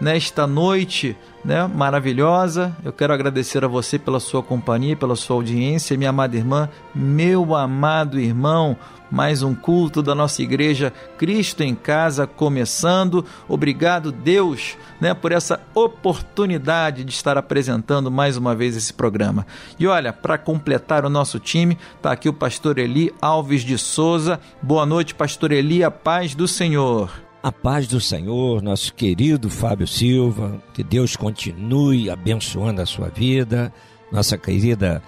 nesta noite né, maravilhosa. Eu quero agradecer a você pela sua companhia, pela sua audiência, minha amada irmã, meu amado irmão. Mais um culto da nossa igreja Cristo em Casa começando. Obrigado, Deus, né, por essa oportunidade de estar apresentando mais uma vez esse programa. E olha, para completar o nosso time, está aqui o pastor Eli Alves de Souza. Boa noite, pastor Eli, a paz do Senhor. A paz do Senhor, nosso querido Fábio Silva, que Deus continue abençoando a sua vida, nossa querida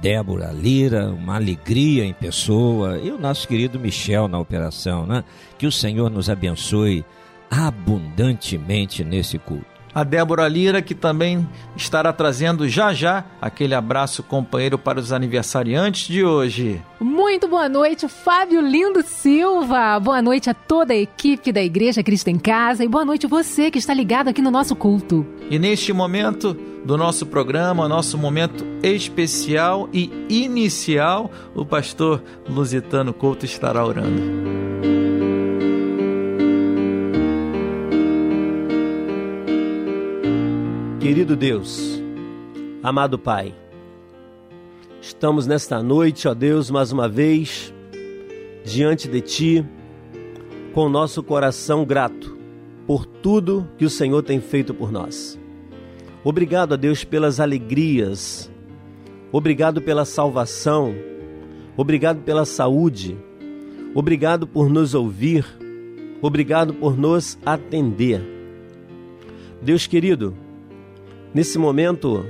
Débora Lira, uma alegria em pessoa, e o nosso querido Michel na operação, né? Que o Senhor nos abençoe abundantemente nesse culto a Débora Lira, que também estará trazendo já já aquele abraço companheiro para os aniversariantes de hoje. Muito boa noite, Fábio Lindo Silva. Boa noite a toda a equipe da Igreja Cristo em Casa e boa noite você que está ligado aqui no nosso culto. E neste momento do nosso programa, nosso momento especial e inicial, o pastor Lusitano Couto estará orando. Querido Deus, amado Pai, estamos nesta noite, ó Deus, mais uma vez, diante de Ti, com o nosso coração grato por tudo que o Senhor tem feito por nós. Obrigado, a Deus, pelas alegrias, obrigado pela salvação, obrigado pela saúde, obrigado por nos ouvir, obrigado por nos atender. Deus querido, Nesse momento,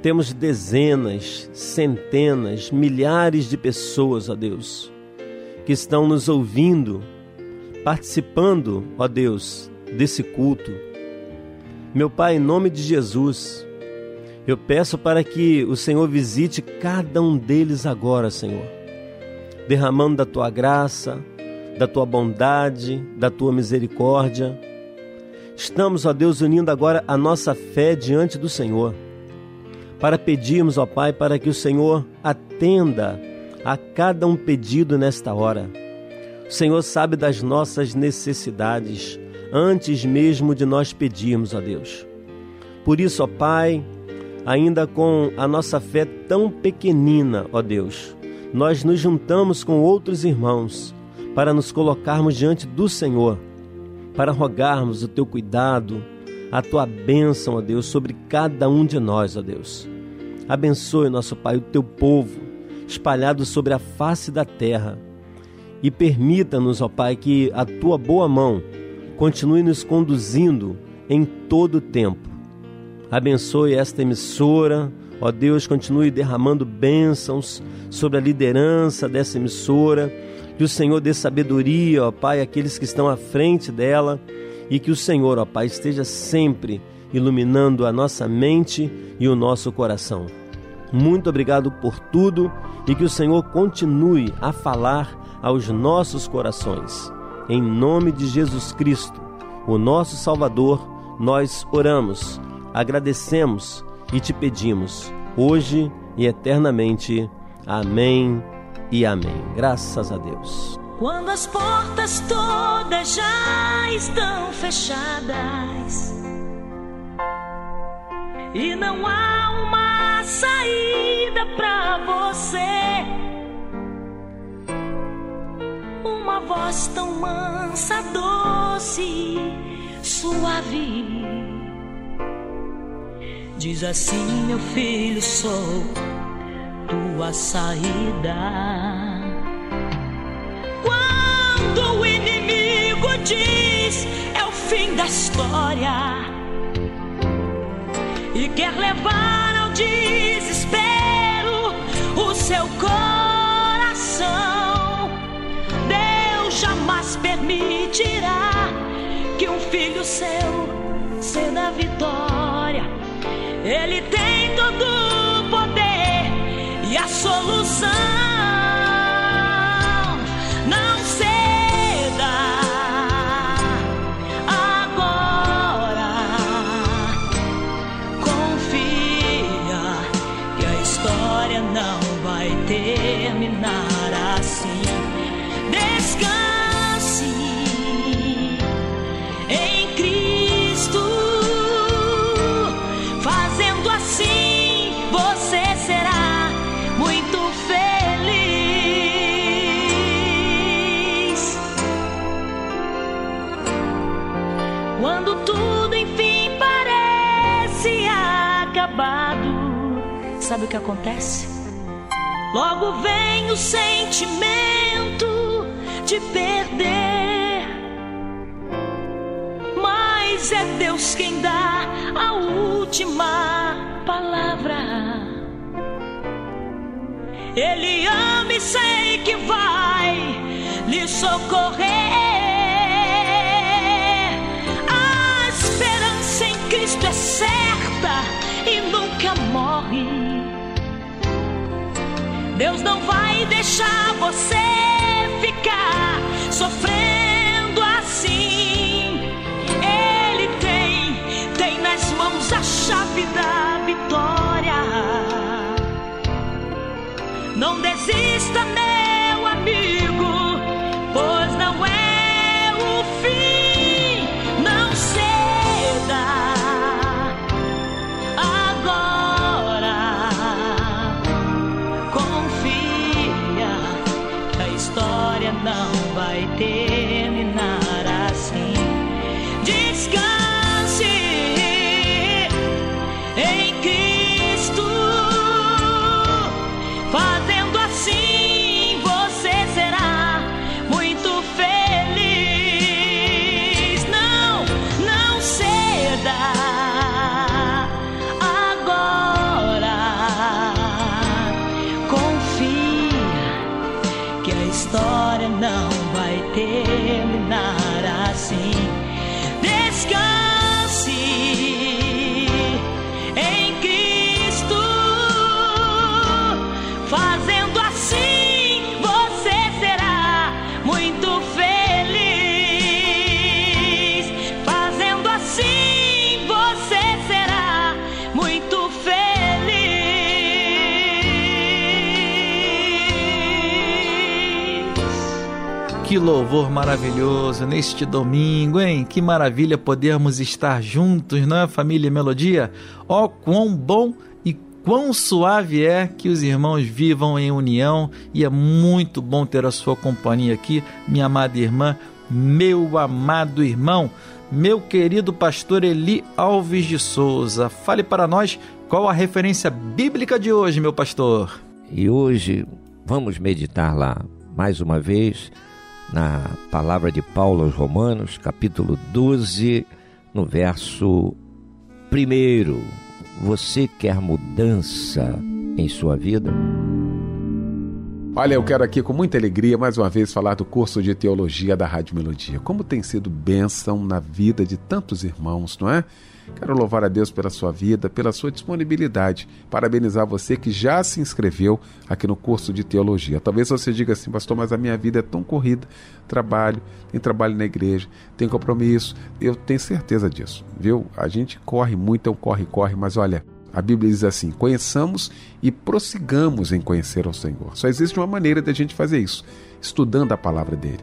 temos dezenas, centenas, milhares de pessoas, ó Deus, que estão nos ouvindo, participando, ó Deus, desse culto. Meu Pai, em nome de Jesus, eu peço para que o Senhor visite cada um deles agora, Senhor, derramando da tua graça, da tua bondade, da tua misericórdia Estamos, ó Deus, unindo agora a nossa fé diante do Senhor, para pedirmos, ó Pai, para que o Senhor atenda a cada um pedido nesta hora. O Senhor sabe das nossas necessidades antes mesmo de nós pedirmos, ó Deus. Por isso, ó Pai, ainda com a nossa fé tão pequenina, ó Deus, nós nos juntamos com outros irmãos para nos colocarmos diante do Senhor para rogarmos o teu cuidado, a tua bênção, ó Deus, sobre cada um de nós, ó Deus. Abençoe, nosso Pai, o teu povo espalhado sobre a face da terra e permita-nos, ó Pai, que a tua boa mão continue nos conduzindo em todo o tempo. Abençoe esta emissora, ó Deus, continue derramando bênçãos sobre a liderança dessa emissora que o Senhor dê sabedoria, ó Pai, àqueles que estão à frente dela e que o Senhor, ó Pai, esteja sempre iluminando a nossa mente e o nosso coração. Muito obrigado por tudo e que o Senhor continue a falar aos nossos corações. Em nome de Jesus Cristo, o nosso Salvador, nós oramos, agradecemos e te pedimos, hoje e eternamente. Amém e amém. Graças a Deus. Quando as portas todas já estão fechadas e não há uma saída para você, uma voz tão mansa, doce, suave. Diz assim, meu filho, sou tua saída. Quando o inimigo diz é o fim da história e quer levar ao desespero o seu coração, Deus jamais permitirá que um filho seu ceda a vitória. Ele tem todo e a solução. Que acontece? Logo vem o sentimento de perder. Mas é Deus quem dá a última palavra. Ele ama e sei que vai lhe socorrer. A esperança em Cristo é certa e nunca morre. Deus não vai deixar você ficar sofrendo assim. Ele tem, tem nas mãos a chave da vitória. Não desista, meu louvor maravilhoso neste domingo, hein? Que maravilha podermos estar juntos, não é, família Melodia? Ó, quão bom e quão suave é que os irmãos vivam em união e é muito bom ter a sua companhia aqui, minha amada irmã, meu amado irmão, meu querido pastor Eli Alves de Souza. Fale para nós qual a referência bíblica de hoje, meu pastor. E hoje vamos meditar lá mais uma vez na palavra de Paulo aos Romanos, capítulo 12, no verso 1. Você quer mudança em sua vida? Olha, eu quero aqui com muita alegria mais uma vez falar do curso de teologia da Rádio Melodia. Como tem sido bênção na vida de tantos irmãos, não é? Quero louvar a Deus pela sua vida, pela sua disponibilidade. Parabenizar você que já se inscreveu aqui no curso de teologia. Talvez você diga assim, pastor, mas a minha vida é tão corrida. Trabalho, tem trabalho na igreja, tem compromisso. Eu tenho certeza disso, viu? A gente corre muito, é um corre, corre, mas olha, a Bíblia diz assim: conheçamos e prossigamos em conhecer ao Senhor. Só existe uma maneira de a gente fazer isso: estudando a palavra dele,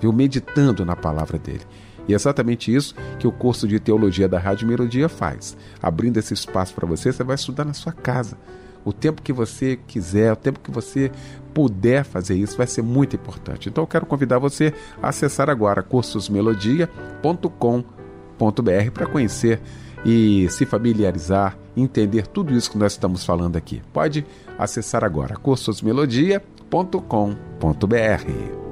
viu? meditando na palavra dele. E é exatamente isso que o curso de teologia da Rádio Melodia faz. Abrindo esse espaço para você, você vai estudar na sua casa. O tempo que você quiser, o tempo que você puder fazer isso, vai ser muito importante. Então eu quero convidar você a acessar agora cursosmelodia.com.br para conhecer e se familiarizar, entender tudo isso que nós estamos falando aqui. Pode acessar agora cursosmelodia.com.br.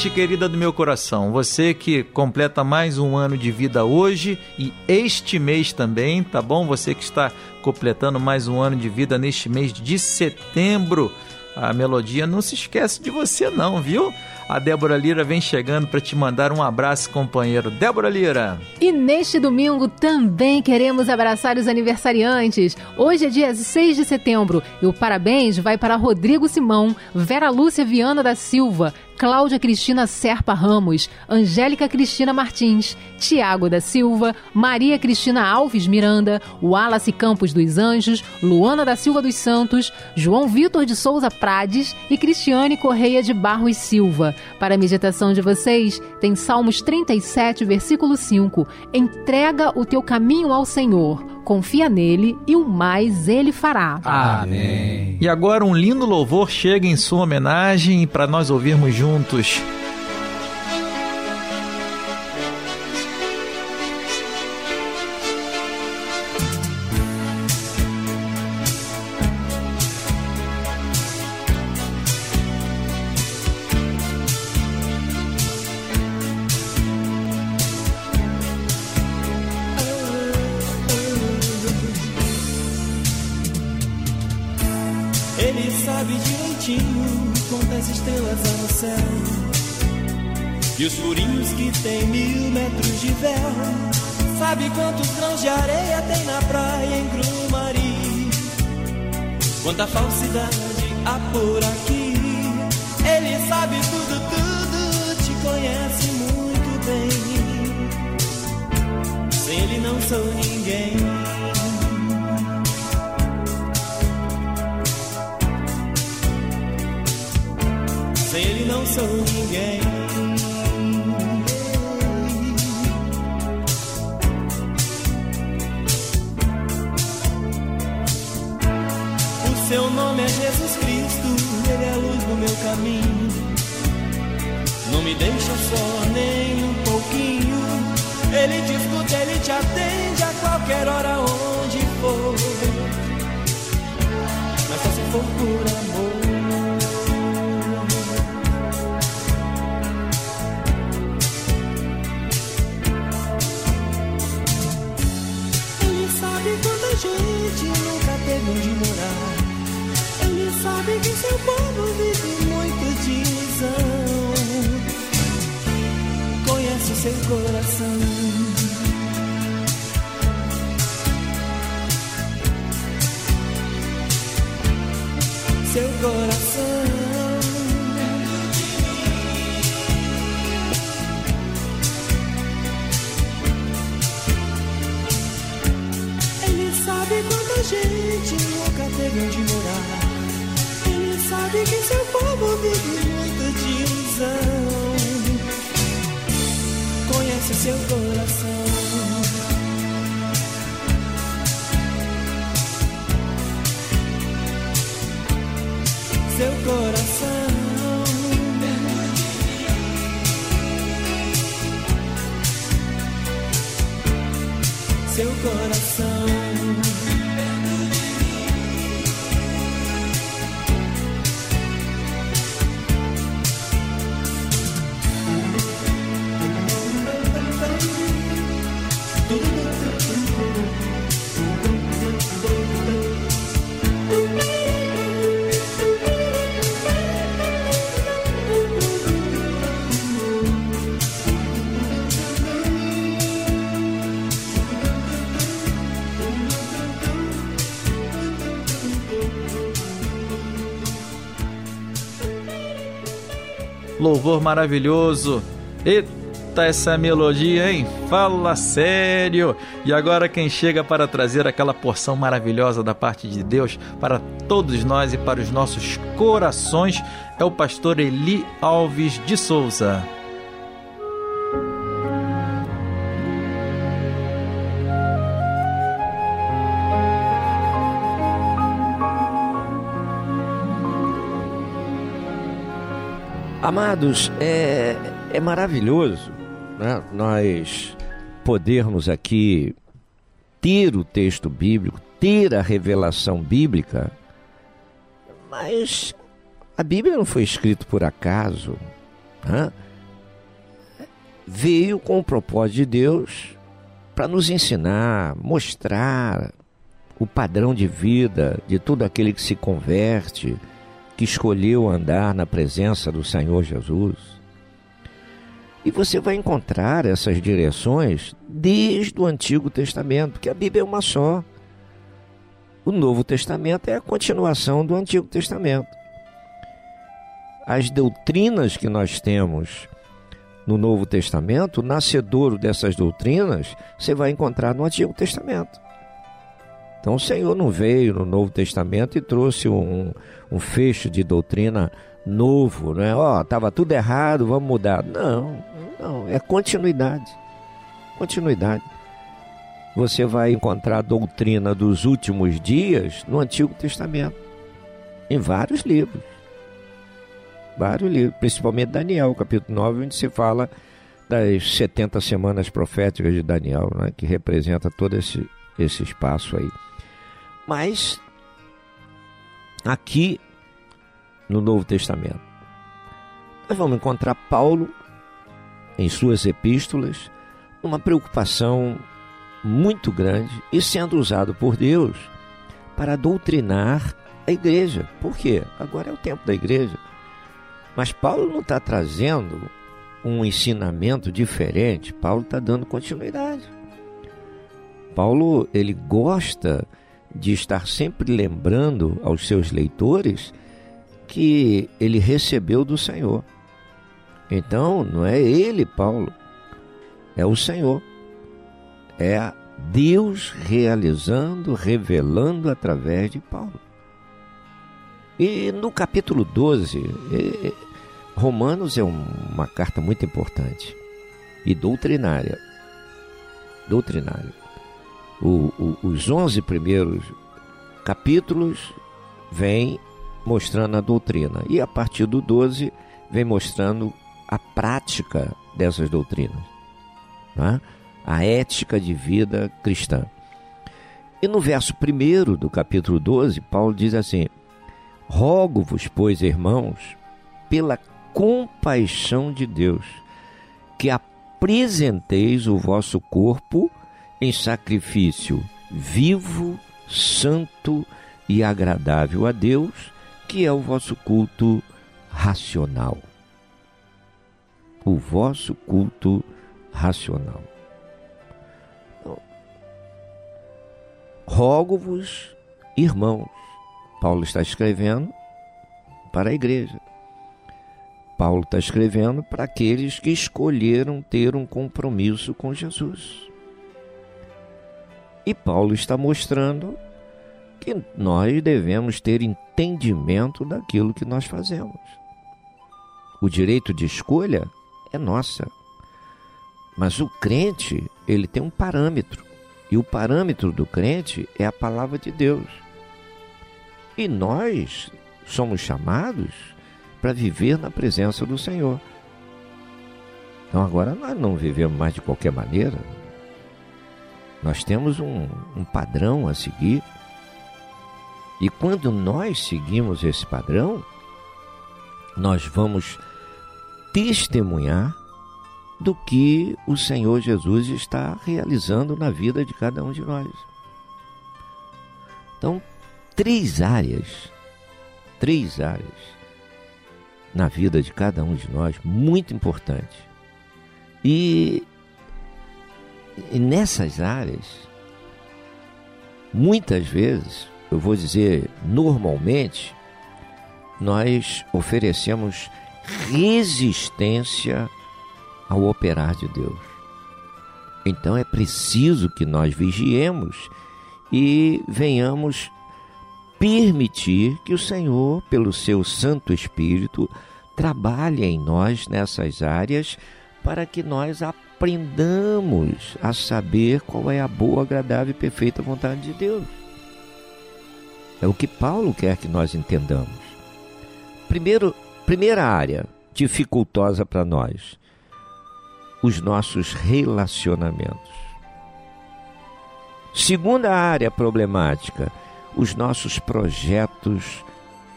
Gente querida do meu coração, você que completa mais um ano de vida hoje e este mês também, tá bom? Você que está completando mais um ano de vida neste mês de setembro, a melodia não se esquece de você, não, viu? A Débora Lira vem chegando para te mandar um abraço, companheiro. Débora Lira. E neste domingo também queremos abraçar os aniversariantes. Hoje é dia 6 de setembro e o parabéns vai para Rodrigo Simão, Vera Lúcia Viana da Silva, Cláudia Cristina Serpa Ramos, Angélica Cristina Martins, Tiago da Silva, Maria Cristina Alves Miranda, Wallace Campos dos Anjos, Luana da Silva dos Santos, João Vitor de Souza Prades e Cristiane Correia de Barros Silva. Para a meditação de vocês, tem Salmos 37, versículo 5. Entrega o teu caminho ao Senhor, confia nele e o mais ele fará. Amém. E agora um lindo louvor chega em sua homenagem para nós ouvirmos juntos. Onde morar. Ele sabe que seu povo vive muito de ilusão. Conhece seu coração. Seu coração. Quanta gente nunca teve onde morar. Ele sabe que seu povo vive muito de ilusão. Conhece seu coração. Seu coração. Seu coração. Louvor maravilhoso. Eita, essa melodia, hein? Fala sério! E agora quem chega para trazer aquela porção maravilhosa da parte de Deus para todos nós e para os nossos corações é o pastor Eli Alves de Souza. Amados, é, é maravilhoso né? nós podermos aqui ter o texto bíblico, ter a revelação bíblica, mas a Bíblia não foi escrita por acaso. né, veio com o propósito de Deus para nos ensinar, mostrar o padrão de vida de todo aquele que se converte, que escolheu andar na presença do Senhor Jesus. E você vai encontrar essas direções desde o Antigo Testamento, porque a Bíblia é uma só. O Novo Testamento é a continuação do Antigo Testamento. As doutrinas que nós temos no Novo Testamento, o nascedouro dessas doutrinas, você vai encontrar no Antigo Testamento. Então o Senhor não veio no Novo Testamento e trouxe um, um fecho de doutrina novo, né? Ó, estava tudo errado, vamos mudar. Não, não, é continuidade. Continuidade. Você vai encontrar a doutrina dos últimos dias no Antigo Testamento, em vários livros. Vários livros, principalmente Daniel, capítulo 9, onde se fala das 70 semanas proféticas de Daniel, né, que representa todo esse, esse espaço aí. Mas aqui no Novo Testamento, nós vamos encontrar Paulo em suas epístolas uma preocupação muito grande e sendo usado por Deus para doutrinar a igreja. Por quê? Agora é o tempo da igreja. Mas Paulo não está trazendo um ensinamento diferente, Paulo está dando continuidade. Paulo ele gosta de estar sempre lembrando aos seus leitores que ele recebeu do Senhor. Então, não é ele, Paulo, é o Senhor. É Deus realizando, revelando através de Paulo. E no capítulo 12, eh, Romanos é uma carta muito importante e doutrinária. Doutrinária. O, o, os 11 primeiros capítulos vêm mostrando a doutrina e a partir do 12 vem mostrando a prática dessas doutrinas, né? a ética de vida cristã. E no verso 1 do capítulo 12, Paulo diz assim: Rogo-vos, pois, irmãos, pela compaixão de Deus, que apresenteis o vosso corpo em sacrifício vivo, santo e agradável a Deus, que é o vosso culto racional. O vosso culto racional. Rogo-vos, irmãos, Paulo está escrevendo para a igreja. Paulo está escrevendo para aqueles que escolheram ter um compromisso com Jesus. E Paulo está mostrando que nós devemos ter entendimento daquilo que nós fazemos. O direito de escolha é nossa. Mas o crente, ele tem um parâmetro. E o parâmetro do crente é a palavra de Deus. E nós somos chamados para viver na presença do Senhor. Então agora nós não vivemos mais de qualquer maneira. Nós temos um, um padrão a seguir. E quando nós seguimos esse padrão, nós vamos testemunhar do que o Senhor Jesus está realizando na vida de cada um de nós. Então, três áreas, três áreas na vida de cada um de nós, muito importante. E, e nessas áreas, muitas vezes, eu vou dizer normalmente, nós oferecemos resistência ao operar de Deus. Então é preciso que nós vigiemos e venhamos permitir que o Senhor, pelo seu Santo Espírito, trabalhe em nós nessas áreas para que nós aprendamos a saber qual é a boa, agradável e perfeita vontade de Deus. É o que Paulo quer que nós entendamos. Primeiro, primeira área dificultosa para nós: os nossos relacionamentos. Segunda área problemática: os nossos projetos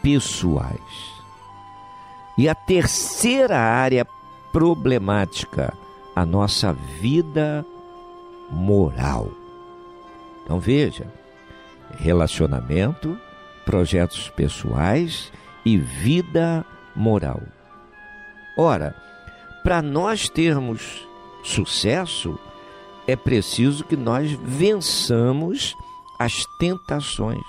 pessoais. E a terceira área problemática, a nossa vida moral. Então veja, relacionamento, projetos pessoais e vida moral. Ora, para nós termos sucesso, é preciso que nós vençamos as tentações.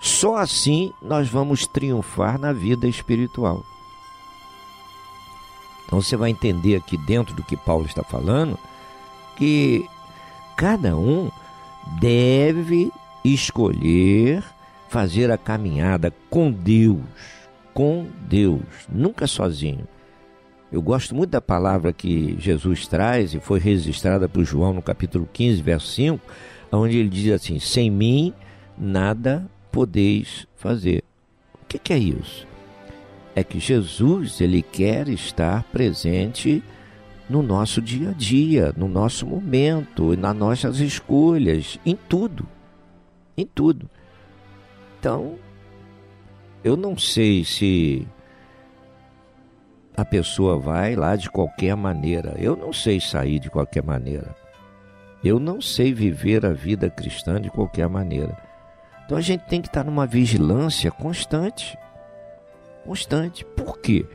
Só assim nós vamos triunfar na vida espiritual. Então você vai entender aqui dentro do que Paulo está falando que cada um deve escolher fazer a caminhada com Deus, com Deus, nunca sozinho. Eu gosto muito da palavra que Jesus traz e foi registrada por João no capítulo 15, verso 5, onde ele diz assim: Sem mim nada podeis fazer. O que, que é isso? É que Jesus ele quer estar presente no nosso dia a dia, no nosso momento, nas nossas escolhas, em tudo. Em tudo. Então, eu não sei se a pessoa vai lá de qualquer maneira. Eu não sei sair de qualquer maneira. Eu não sei viver a vida cristã de qualquer maneira. Então a gente tem que estar numa vigilância constante. Constante. Por quê?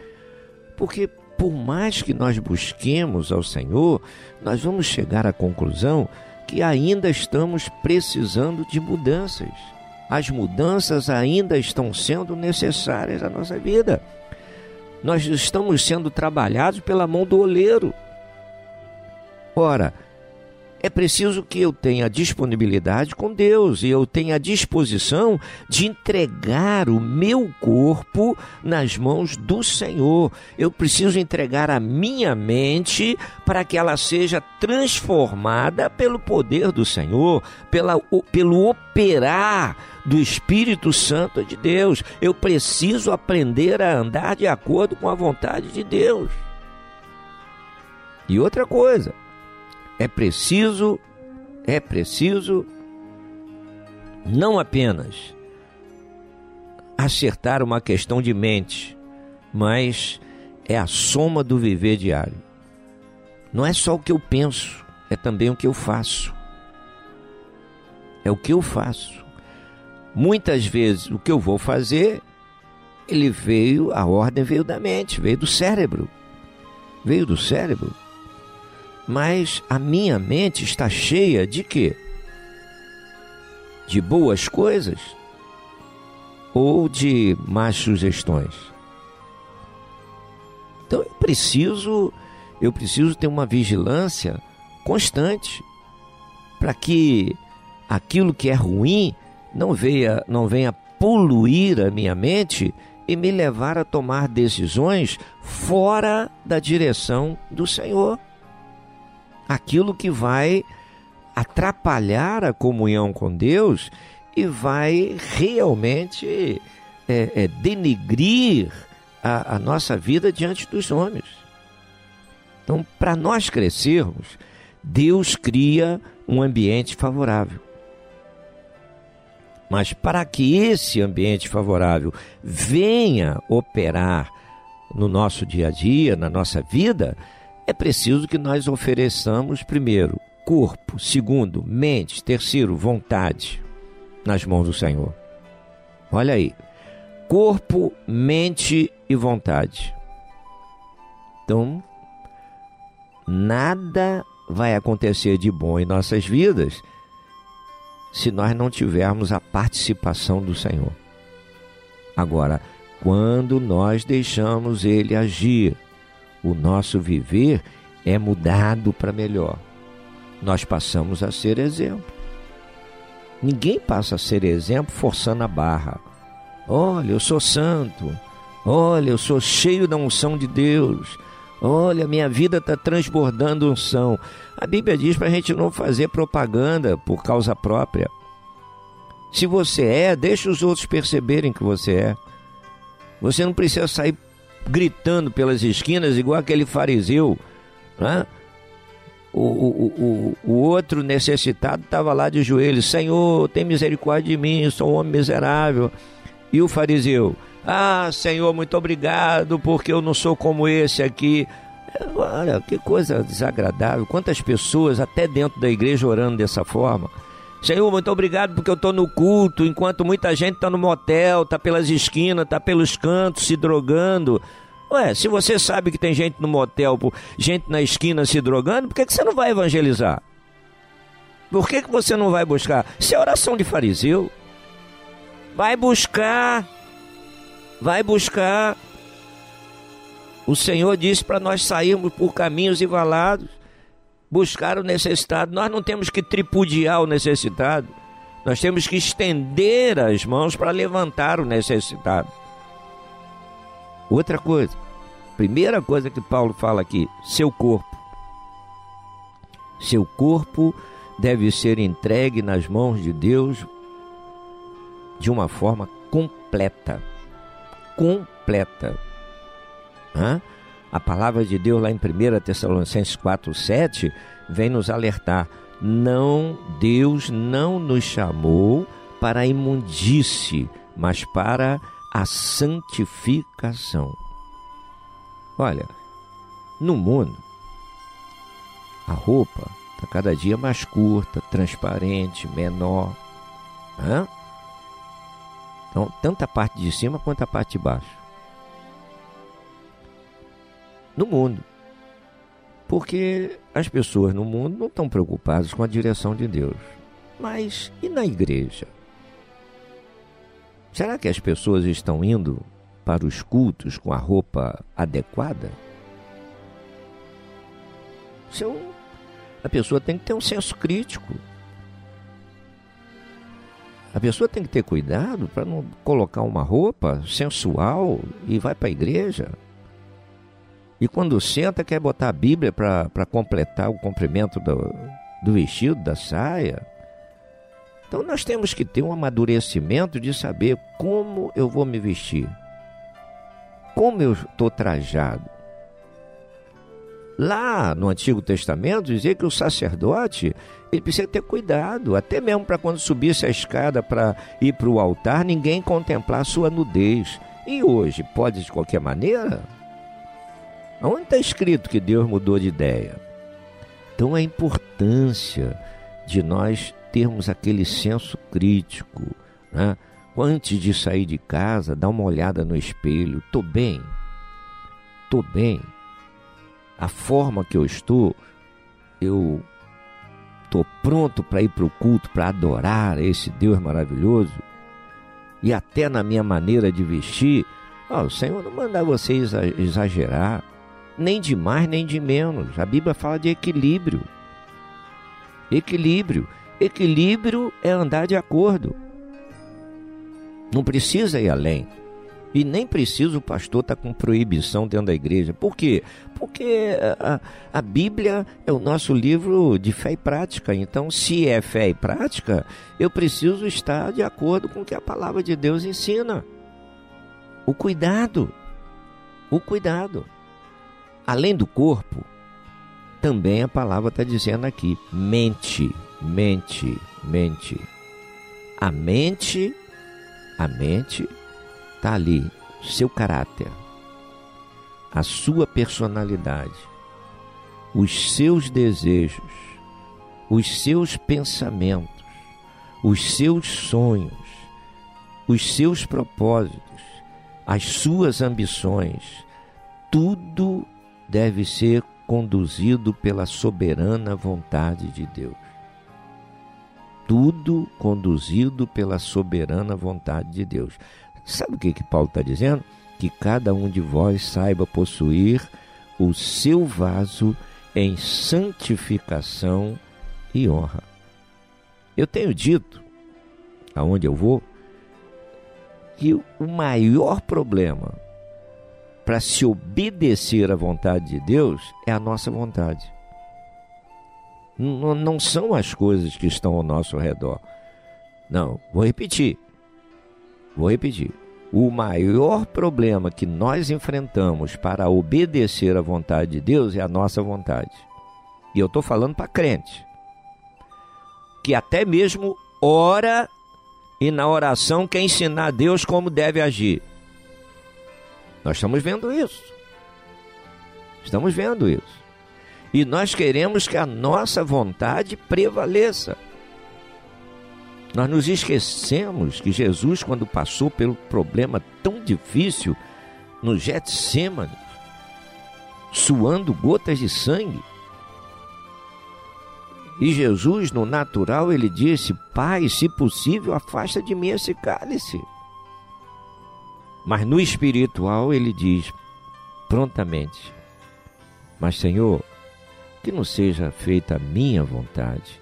Porque por mais que nós busquemos ao Senhor, nós vamos chegar à conclusão que ainda estamos precisando de mudanças. As mudanças ainda estão sendo necessárias à nossa vida. Nós estamos sendo trabalhados pela mão do oleiro. Ora, é preciso que eu tenha disponibilidade com Deus e eu tenha disposição de entregar o meu corpo nas mãos do Senhor. Eu preciso entregar a minha mente para que ela seja transformada pelo poder do Senhor, pela, pelo operar do Espírito Santo de Deus. Eu preciso aprender a andar de acordo com a vontade de Deus. E outra coisa, é preciso, é preciso não apenas acertar uma questão de mente, mas é a soma do viver diário. Não é só o que eu penso, é também o que eu faço. É o que eu faço. Muitas vezes o que eu vou fazer, ele veio, a ordem veio da mente, veio do cérebro. Veio do cérebro. Mas a minha mente está cheia de quê? De boas coisas ou de más sugestões? Então eu preciso, eu preciso ter uma vigilância constante para que aquilo que é ruim não venha, não venha poluir a minha mente e me levar a tomar decisões fora da direção do Senhor aquilo que vai atrapalhar a comunhão com Deus e vai realmente é, é, denegrir a, a nossa vida diante dos homens. Então, para nós crescermos, Deus cria um ambiente favorável. Mas para que esse ambiente favorável venha operar no nosso dia a dia, na nossa vida, é preciso que nós ofereçamos, primeiro, corpo, segundo, mente, terceiro, vontade nas mãos do Senhor. Olha aí. Corpo, mente e vontade. Então, nada vai acontecer de bom em nossas vidas se nós não tivermos a participação do Senhor. Agora, quando nós deixamos Ele agir, o nosso viver é mudado para melhor. Nós passamos a ser exemplo. Ninguém passa a ser exemplo forçando a barra. Olha, eu sou santo. Olha, eu sou cheio da unção de Deus. Olha, minha vida está transbordando unção. A Bíblia diz para a gente não fazer propaganda por causa própria. Se você é, deixa os outros perceberem que você é. Você não precisa sair gritando pelas esquinas igual aquele fariseu. Né? O, o, o, o outro necessitado estava lá de joelhos: Senhor, tem misericórdia de mim, sou um homem miserável. E o fariseu Ah, Senhor, muito obrigado, porque eu não sou como esse aqui. Olha, que coisa desagradável. Quantas pessoas, até dentro da igreja, orando dessa forma. Senhor, muito obrigado porque eu estou no culto, enquanto muita gente está no motel, está pelas esquinas, está pelos cantos se drogando. Ué, se você sabe que tem gente no motel, gente na esquina se drogando, por que, que você não vai evangelizar? Por que, que você não vai buscar? Isso é oração de fariseu. Vai buscar. Vai buscar. O Senhor disse para nós sairmos por caminhos e valados, buscar o necessitado. Nós não temos que tripudiar o necessitado. Nós temos que estender as mãos para levantar o necessitado. Outra coisa, primeira coisa que Paulo fala aqui, seu corpo. Seu corpo deve ser entregue nas mãos de Deus de uma forma completa. Completa. Hã? A palavra de Deus lá em 1 Tessalonicenses 4, 7 vem nos alertar. Não, Deus não nos chamou para a imundície, mas para a santificação. Olha, no mundo, a roupa está cada dia mais curta, transparente, menor. Hã? Então, tanto a parte de cima quanto a parte de baixo. No mundo. Porque as pessoas no mundo não estão preocupadas com a direção de Deus. Mas e na igreja? Será que as pessoas estão indo para os cultos com a roupa adequada? Um- A pessoa tem que ter um senso crítico. A pessoa tem que ter cuidado para não colocar uma roupa sensual e vai para a igreja. E quando senta, quer botar a Bíblia para completar o comprimento do, do vestido, da saia. Então nós temos que ter um amadurecimento de saber como eu vou me vestir, como eu estou trajado. Lá no Antigo Testamento dizia que o sacerdote ele precisa ter cuidado, até mesmo para quando subisse a escada para ir para o altar, ninguém contemplar a sua nudez. E hoje, pode de qualquer maneira? Onde está escrito que Deus mudou de ideia? Então a importância de nós termos aquele senso crítico, né? Antes de sair de casa, dá uma olhada no espelho. Tô bem? Tô bem? A forma que eu estou, eu tô pronto para ir para o culto, para adorar esse Deus maravilhoso? E até na minha maneira de vestir, ó, o Senhor não manda você exa- exagerar, nem de mais nem de menos. A Bíblia fala de equilíbrio. Equilíbrio. Equilíbrio é andar de acordo. Não precisa ir além. E nem precisa o pastor estar com proibição dentro da igreja. Por quê? Porque a, a Bíblia é o nosso livro de fé e prática. Então, se é fé e prática, eu preciso estar de acordo com o que a palavra de Deus ensina. O cuidado. O cuidado. Além do corpo, também a palavra está dizendo aqui: mente, mente, mente. A mente, a mente está ali, seu caráter, a sua personalidade, os seus desejos, os seus pensamentos, os seus sonhos, os seus propósitos, as suas ambições, tudo deve ser conduzido pela soberana vontade de Deus. Tudo conduzido pela soberana vontade de Deus. Sabe o que, que Paulo está dizendo? Que cada um de vós saiba possuir o seu vaso em santificação e honra. Eu tenho dito, aonde eu vou, que o maior problema para se obedecer à vontade de Deus é a nossa vontade. N- não são as coisas que estão ao nosso redor. Não, vou repetir. Vou repetir. O maior problema que nós enfrentamos para obedecer à vontade de Deus é a nossa vontade. E eu estou falando para crente. Que até mesmo ora e na oração quer ensinar a Deus como deve agir. Nós estamos vendo isso. Estamos vendo isso. E nós queremos que a nossa vontade prevaleça. Nós nos esquecemos que Jesus, quando passou pelo problema tão difícil no Getsemane, suando gotas de sangue, e Jesus, no natural, ele disse: Pai, se possível, afasta de mim esse cálice. Mas no espiritual, ele diz prontamente: Mas, Senhor, que não seja feita a minha vontade,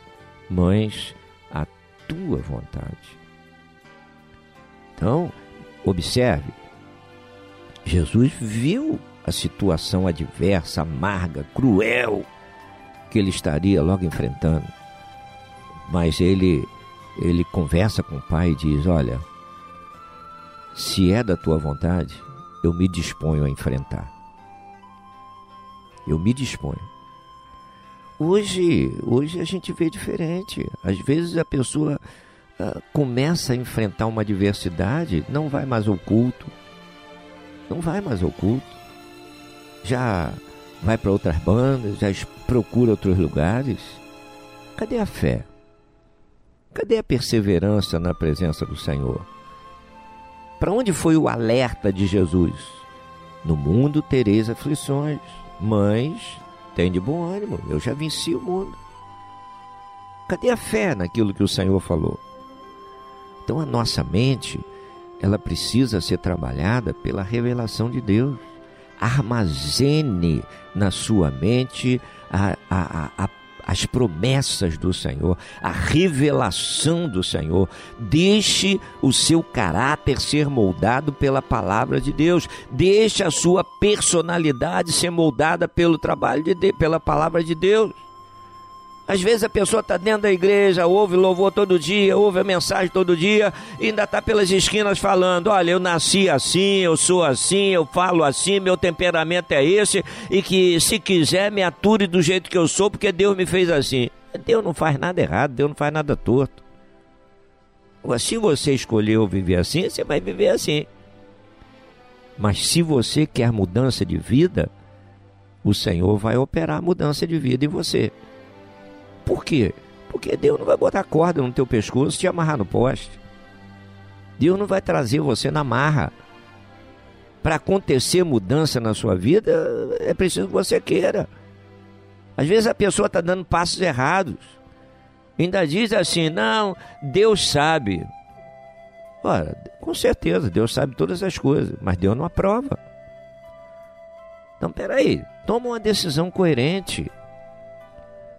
mas a tua vontade. Então, observe: Jesus viu a situação adversa, amarga, cruel que ele estaria logo enfrentando. Mas ele ele conversa com o pai e diz: "Olha, se é da tua vontade, eu me disponho a enfrentar. Eu me disponho. Hoje, hoje a gente vê diferente. Às vezes a pessoa ah, começa a enfrentar uma adversidade, não vai mais ao culto. Não vai mais ao culto. Já vai para outras bandas, já procura outros lugares. Cadê a fé? Cadê a perseverança na presença do Senhor? Para onde foi o alerta de Jesus? No mundo tereis aflições, mas tem de bom ânimo, eu já venci o mundo. Cadê a fé naquilo que o Senhor falou? Então a nossa mente, ela precisa ser trabalhada pela revelação de Deus. Armazene na sua mente a, a, a, a as promessas do Senhor, a revelação do Senhor. Deixe o seu caráter ser moldado pela palavra de Deus. Deixe a sua personalidade ser moldada pelo trabalho de Deus, pela palavra de Deus. Às vezes a pessoa está dentro da igreja, ouve louvor todo dia, ouve a mensagem todo dia, e ainda está pelas esquinas falando: olha, eu nasci assim, eu sou assim, eu falo assim, meu temperamento é esse, e que se quiser me ature do jeito que eu sou, porque Deus me fez assim. Deus não faz nada errado, Deus não faz nada torto. Se você escolheu viver assim, você vai viver assim. Mas se você quer mudança de vida, o Senhor vai operar mudança de vida em você. Por quê? Porque Deus não vai botar corda no teu pescoço e te amarrar no poste. Deus não vai trazer você na marra. Para acontecer mudança na sua vida, é preciso que você queira. Às vezes a pessoa está dando passos errados. Ainda diz assim: não, Deus sabe. Ora, com certeza, Deus sabe todas as coisas, mas Deus não aprova. Então, peraí, toma uma decisão coerente.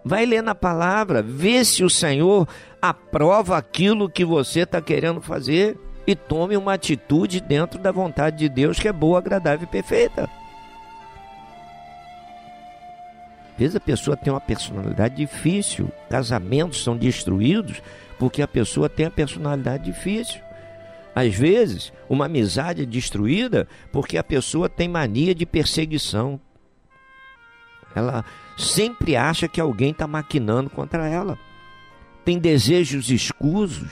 Vai ler na palavra, vê se o Senhor aprova aquilo que você está querendo fazer e tome uma atitude dentro da vontade de Deus que é boa, agradável e perfeita. Às vezes a pessoa tem uma personalidade difícil, casamentos são destruídos porque a pessoa tem a personalidade difícil. Às vezes, uma amizade é destruída porque a pessoa tem mania de perseguição. Ela sempre acha que alguém está maquinando contra ela. Tem desejos escusos,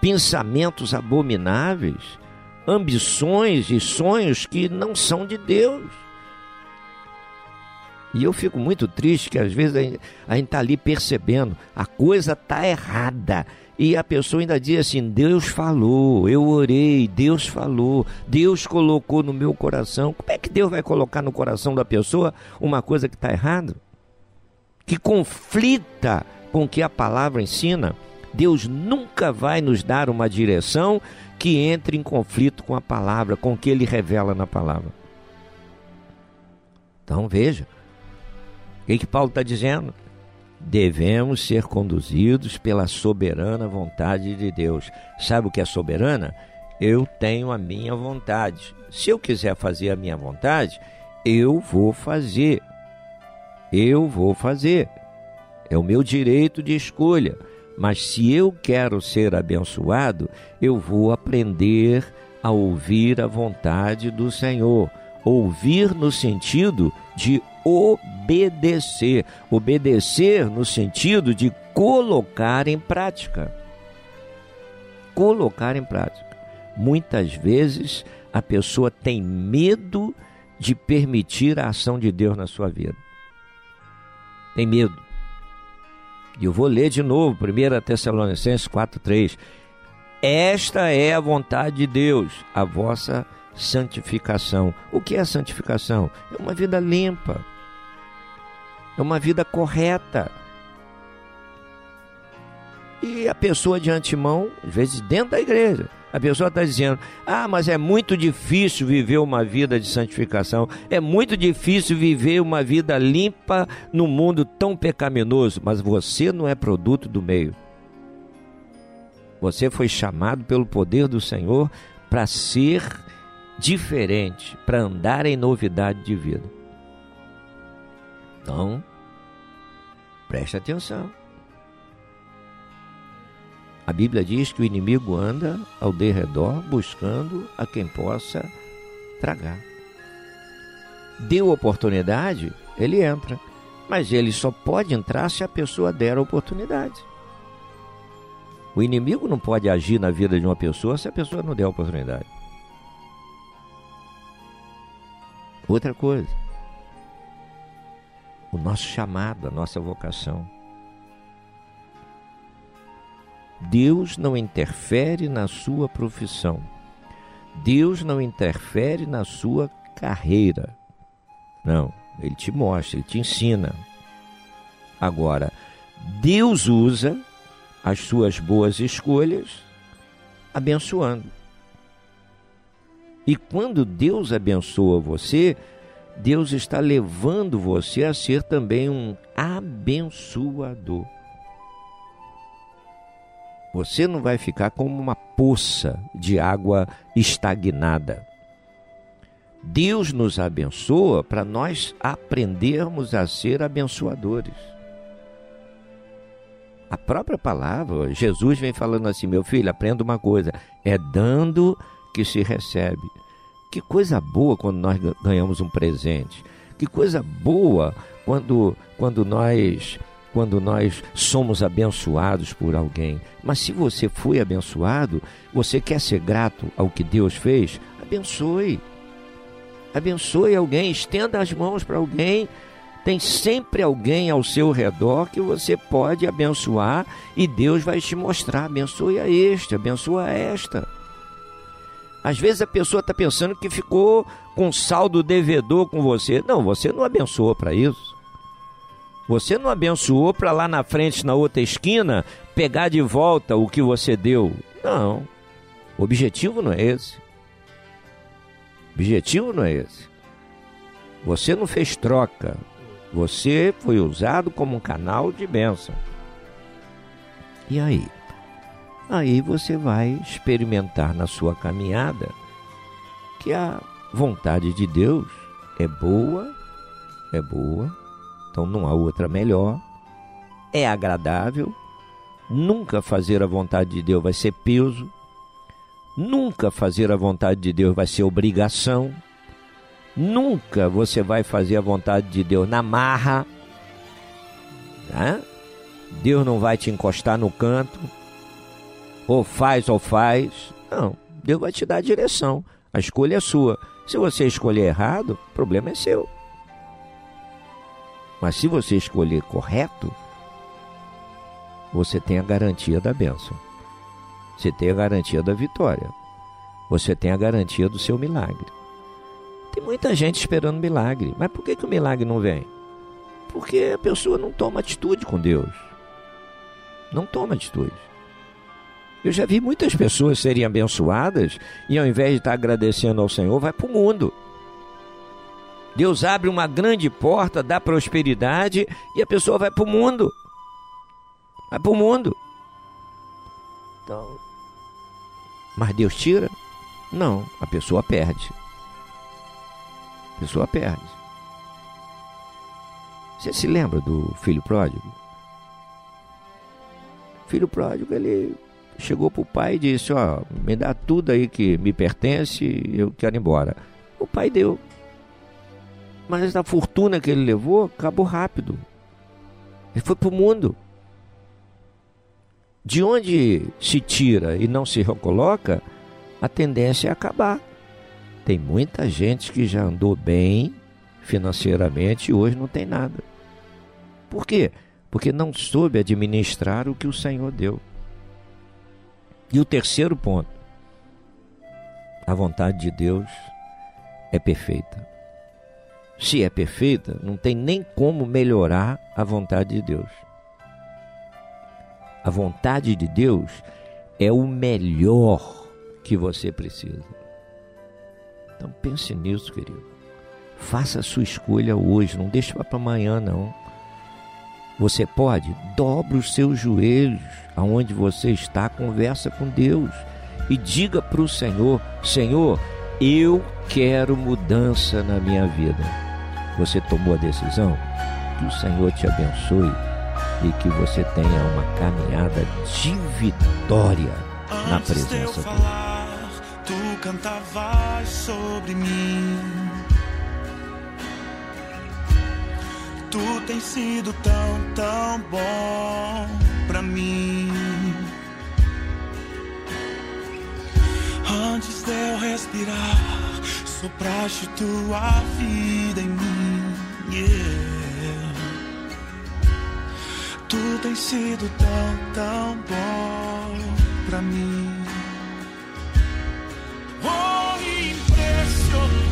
pensamentos abomináveis, ambições e sonhos que não são de Deus. E eu fico muito triste que às vezes a gente- está ali percebendo, a coisa está errada. E a pessoa ainda diz assim: Deus falou, eu orei, Deus falou, Deus colocou no meu coração. Como é que Deus vai colocar no coração da pessoa uma coisa que está errada? Que conflita com o que a palavra ensina? Deus nunca vai nos dar uma direção que entre em conflito com a palavra, com o que ele revela na palavra. Então veja, o que, que Paulo está dizendo? Devemos ser conduzidos pela soberana vontade de Deus. Sabe o que é soberana? Eu tenho a minha vontade. Se eu quiser fazer a minha vontade, eu vou fazer. Eu vou fazer. É o meu direito de escolha. Mas se eu quero ser abençoado, eu vou aprender a ouvir a vontade do Senhor. Ouvir no sentido de obedecer. Obedecer no sentido de colocar em prática. Colocar em prática. Muitas vezes a pessoa tem medo de permitir a ação de Deus na sua vida. Tem medo. E eu vou ler de novo, 1 Tessalonicenses 4,3. Esta é a vontade de Deus, a vossa santificação. O que é santificação? É uma vida limpa, é uma vida correta. E a pessoa de antemão, às vezes dentro da igreja, a pessoa está dizendo: Ah, mas é muito difícil viver uma vida de santificação, é muito difícil viver uma vida limpa no mundo tão pecaminoso. Mas você não é produto do meio. Você foi chamado pelo poder do Senhor para ser diferente, para andar em novidade de vida. Então, preste atenção. A Bíblia diz que o inimigo anda ao derredor buscando a quem possa tragar. Deu oportunidade, ele entra. Mas ele só pode entrar se a pessoa der a oportunidade. O inimigo não pode agir na vida de uma pessoa se a pessoa não der a oportunidade. Outra coisa, o nosso chamado, a nossa vocação. Deus não interfere na sua profissão. Deus não interfere na sua carreira. Não, ele te mostra, ele te ensina. Agora, Deus usa as suas boas escolhas abençoando. E quando Deus abençoa você, Deus está levando você a ser também um abençoador. Você não vai ficar como uma poça de água estagnada. Deus nos abençoa para nós aprendermos a ser abençoadores. A própria palavra, Jesus vem falando assim: meu filho, aprenda uma coisa, é dando que se recebe. Que coisa boa quando nós ganhamos um presente. Que coisa boa quando, quando nós quando nós somos abençoados por alguém. Mas se você foi abençoado, você quer ser grato ao que Deus fez? Abençoe. Abençoe alguém, estenda as mãos para alguém. Tem sempre alguém ao seu redor que você pode abençoar e Deus vai te mostrar. Abençoe a este, abençoa esta. Às vezes a pessoa está pensando que ficou com saldo devedor com você. Não, você não abençoou para isso. Você não abençoou para lá na frente, na outra esquina, pegar de volta o que você deu. Não. O objetivo não é esse. O objetivo não é esse. Você não fez troca. Você foi usado como um canal de bênção. E aí? Aí você vai experimentar na sua caminhada que a vontade de Deus é boa, é boa, então não há outra melhor, é agradável, nunca fazer a vontade de Deus vai ser peso, nunca fazer a vontade de Deus vai ser obrigação, nunca você vai fazer a vontade de Deus na marra, né? Deus não vai te encostar no canto, ou faz ou faz, não, Deus vai te dar a direção, a escolha é sua. Se você escolher errado, o problema é seu. Mas se você escolher correto, você tem a garantia da bênção. Você tem a garantia da vitória. Você tem a garantia do seu milagre. Tem muita gente esperando milagre. Mas por que, que o milagre não vem? Porque a pessoa não toma atitude com Deus. Não toma atitude. Eu já vi muitas pessoas serem abençoadas e ao invés de estar agradecendo ao Senhor, vai para o mundo. Deus abre uma grande porta da prosperidade e a pessoa vai para o mundo. Vai para o mundo. Então, mas Deus tira? Não, a pessoa perde. A pessoa perde. Você se lembra do filho pródigo? Filho pródigo, ele chegou para o pai e disse: Ó, me dá tudo aí que me pertence, eu quero ir embora. O pai deu. Mas a fortuna que ele levou acabou rápido. Ele foi para o mundo. De onde se tira e não se recoloca, a tendência é acabar. Tem muita gente que já andou bem financeiramente e hoje não tem nada. Por quê? Porque não soube administrar o que o Senhor deu. E o terceiro ponto: a vontade de Deus é perfeita. Se é perfeita, não tem nem como melhorar a vontade de Deus. A vontade de Deus é o melhor que você precisa. Então pense nisso, querido. Faça a sua escolha hoje, não deixe para amanhã não. Você pode, dobre os seus joelhos aonde você está, conversa com Deus e diga para o Senhor: Senhor, eu quero mudança na minha vida. Você tomou a decisão? Que o Senhor te abençoe e que você tenha uma caminhada de vitória na de presença dele. falar, tu cantavas sobre mim. Tu tens sido tão, tão bom mim. Antes de eu respirar, sopraste tua vida em mim. Yeah. Tu tens sido tão, tão bom pra mim. Oh, impressionante,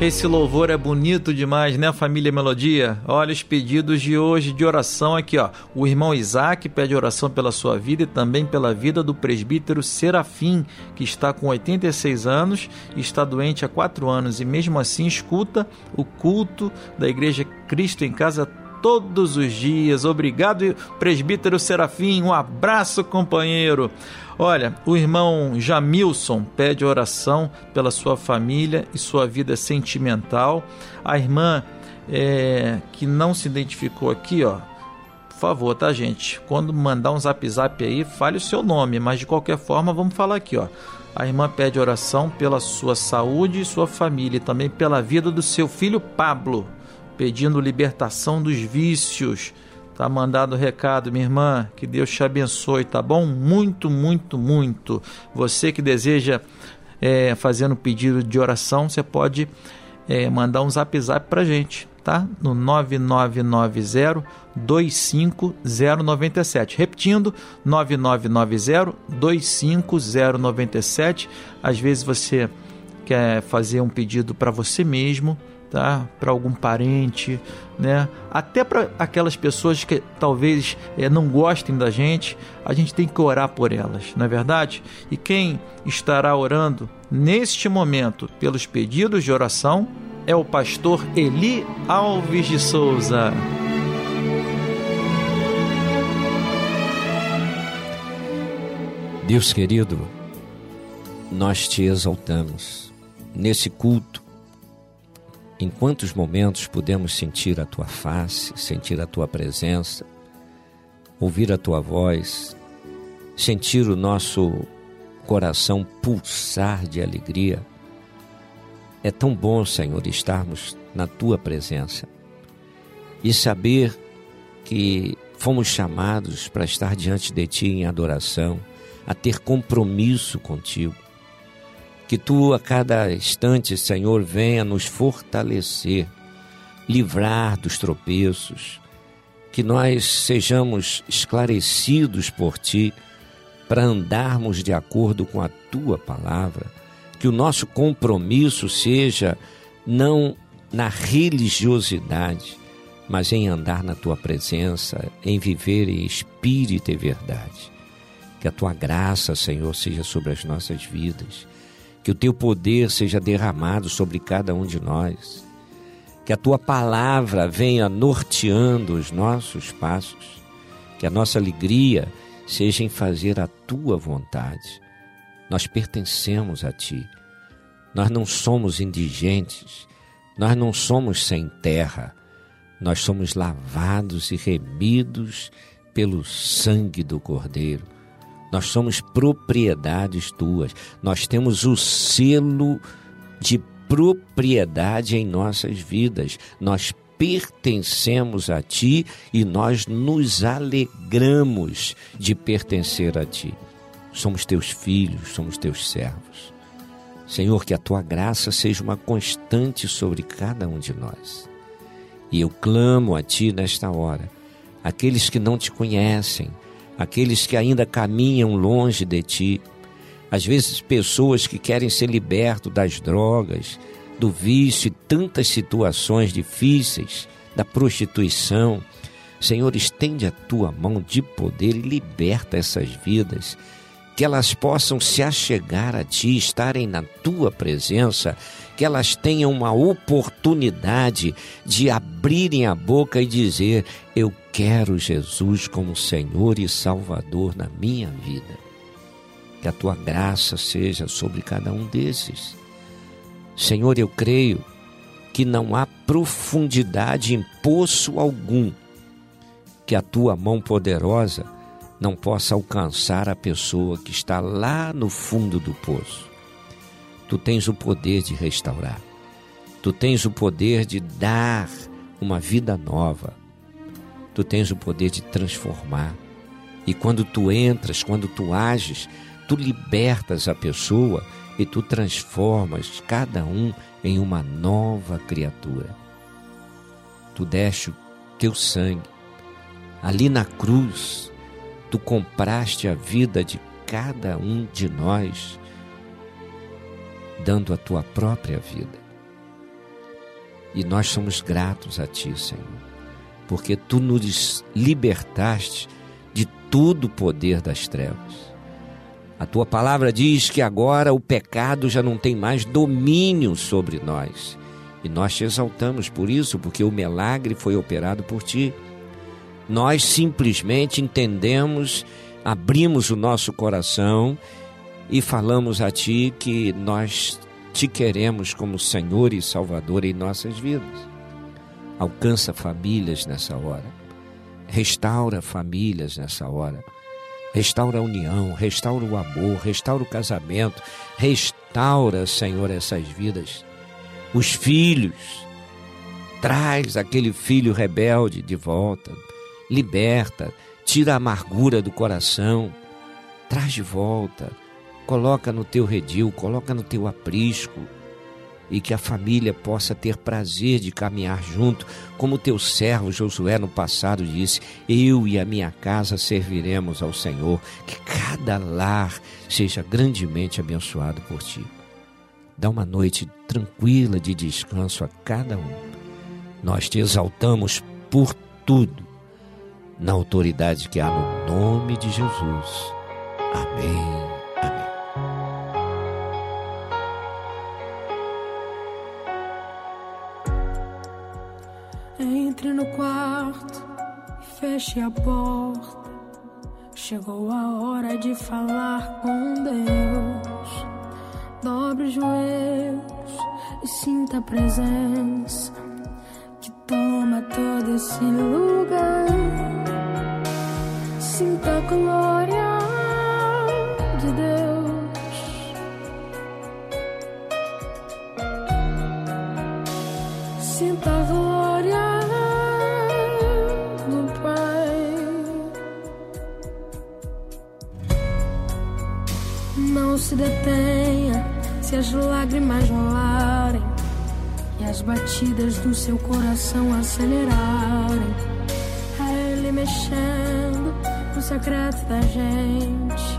Esse louvor é bonito demais, né, família Melodia? Olha os pedidos de hoje de oração aqui, ó. O irmão Isaac pede oração pela sua vida e também pela vida do presbítero Serafim, que está com 86 anos está doente há 4 anos e mesmo assim escuta o culto da Igreja Cristo em Casa todos os dias. Obrigado, presbítero Serafim. Um abraço, companheiro. Olha, o irmão Jamilson pede oração pela sua família e sua vida sentimental. A irmã é, que não se identificou aqui, ó. Por favor, tá, gente? Quando mandar um zap zap aí, fale o seu nome, mas de qualquer forma, vamos falar aqui, ó. A irmã pede oração pela sua saúde e sua família e também pela vida do seu filho Pablo, pedindo libertação dos vícios. Tá mandado o recado, minha irmã. Que Deus te abençoe, tá bom? Muito, muito, muito. Você que deseja é, fazer um pedido de oração, você pode é, mandar um zap zap pra gente, tá? No 9990 25097. Repetindo, 9990 25097. Às vezes você quer fazer um pedido para você mesmo, tá? Para algum parente, né? Até para aquelas pessoas que talvez é, não gostem da gente, a gente tem que orar por elas, não é verdade? E quem estará orando neste momento pelos pedidos de oração é o pastor Eli Alves de Souza. Deus querido, nós te exaltamos nesse culto. Em quantos momentos podemos sentir a tua face, sentir a tua presença, ouvir a tua voz, sentir o nosso coração pulsar de alegria? É tão bom, Senhor, estarmos na tua presença e saber que fomos chamados para estar diante de ti em adoração, a ter compromisso contigo. Que tu, a cada instante, Senhor, venha nos fortalecer, livrar dos tropeços, que nós sejamos esclarecidos por ti para andarmos de acordo com a tua palavra, que o nosso compromisso seja não na religiosidade, mas em andar na tua presença, em viver em espírito e verdade. Que a tua graça, Senhor, seja sobre as nossas vidas. Que o teu poder seja derramado sobre cada um de nós. Que a tua palavra venha norteando os nossos passos. Que a nossa alegria seja em fazer a tua vontade. Nós pertencemos a ti. Nós não somos indigentes. Nós não somos sem terra. Nós somos lavados e remidos pelo sangue do Cordeiro. Nós somos propriedades tuas. Nós temos o selo de propriedade em nossas vidas. Nós pertencemos a ti e nós nos alegramos de pertencer a ti. Somos teus filhos, somos teus servos. Senhor, que a tua graça seja uma constante sobre cada um de nós. E eu clamo a ti nesta hora, aqueles que não te conhecem, aqueles que ainda caminham longe de ti, às vezes pessoas que querem ser libertos das drogas, do vício e tantas situações difíceis, da prostituição. Senhor, estende a tua mão de poder e liberta essas vidas, que elas possam se achegar a ti, estarem na tua presença, que elas tenham uma oportunidade de abrirem a boca e dizer: Eu quero Jesus como Senhor e Salvador na minha vida. Que a tua graça seja sobre cada um desses. Senhor, eu creio que não há profundidade em poço algum que a tua mão poderosa não possa alcançar a pessoa que está lá no fundo do poço. Tu tens o poder de restaurar, tu tens o poder de dar uma vida nova, tu tens o poder de transformar. E quando tu entras, quando tu ages, tu libertas a pessoa e tu transformas cada um em uma nova criatura. Tu deste o teu sangue. Ali na cruz, tu compraste a vida de cada um de nós, dando a tua própria vida. E nós somos gratos a Ti, Senhor, porque Tu nos libertaste de todo o poder das trevas. A Tua palavra diz que agora o pecado já não tem mais domínio sobre nós. E nós te exaltamos por isso, porque o milagre foi operado por Ti. Nós simplesmente entendemos, abrimos o nosso coração e falamos a Ti que nós te queremos como Senhor e Salvador em nossas vidas. Alcança famílias nessa hora, restaura famílias nessa hora, restaura a união, restaura o amor, restaura o casamento, restaura, Senhor, essas vidas. Os filhos, traz aquele filho rebelde de volta, liberta, tira a amargura do coração, traz de volta coloca no teu redil, coloca no teu aprisco e que a família possa ter prazer de caminhar junto, como teu servo Josué no passado disse: Eu e a minha casa serviremos ao Senhor, que cada lar seja grandemente abençoado por ti. Dá uma noite tranquila de descanso a cada um. Nós te exaltamos por tudo, na autoridade que há no nome de Jesus. Amém. Feche a porta. Chegou a hora de falar com Deus. Dobre os joelhos e sinta a presença que toma todo esse lugar. Sinta a glória de Deus. Sinta Não se detenha se as lágrimas rolarem e as batidas do seu coração acelerarem. É Ele mexendo no secreto da gente,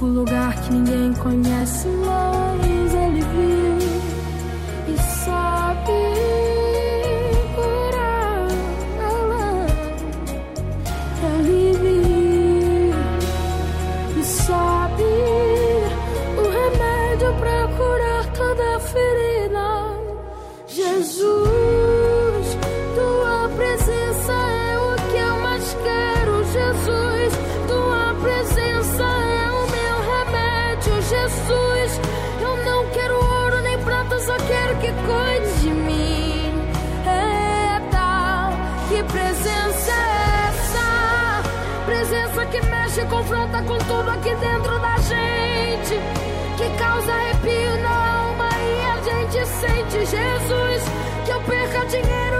o lugar que ninguém conhece, mas Presença que mexe e confronta com tudo aqui dentro da gente. Que causa arrepio na alma e a gente sente. Jesus, que eu perca dinheiro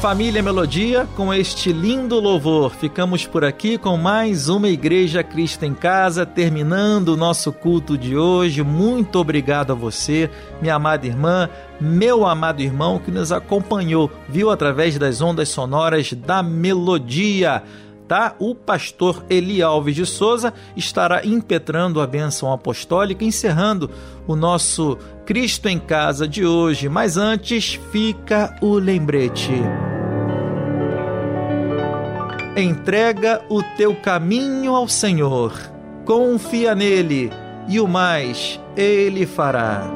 família Melodia, com este lindo louvor, ficamos por aqui com mais uma Igreja Cristo em Casa, terminando o nosso culto de hoje. Muito obrigado a você, minha amada irmã, meu amado irmão que nos acompanhou, viu através das ondas sonoras da Melodia tá? O pastor Eli Alves de Souza estará impetrando a bênção apostólica, encerrando o nosso Cristo em Casa de hoje. Mas antes, fica o lembrete. Entrega o teu caminho ao Senhor, confia nele e o mais ele fará.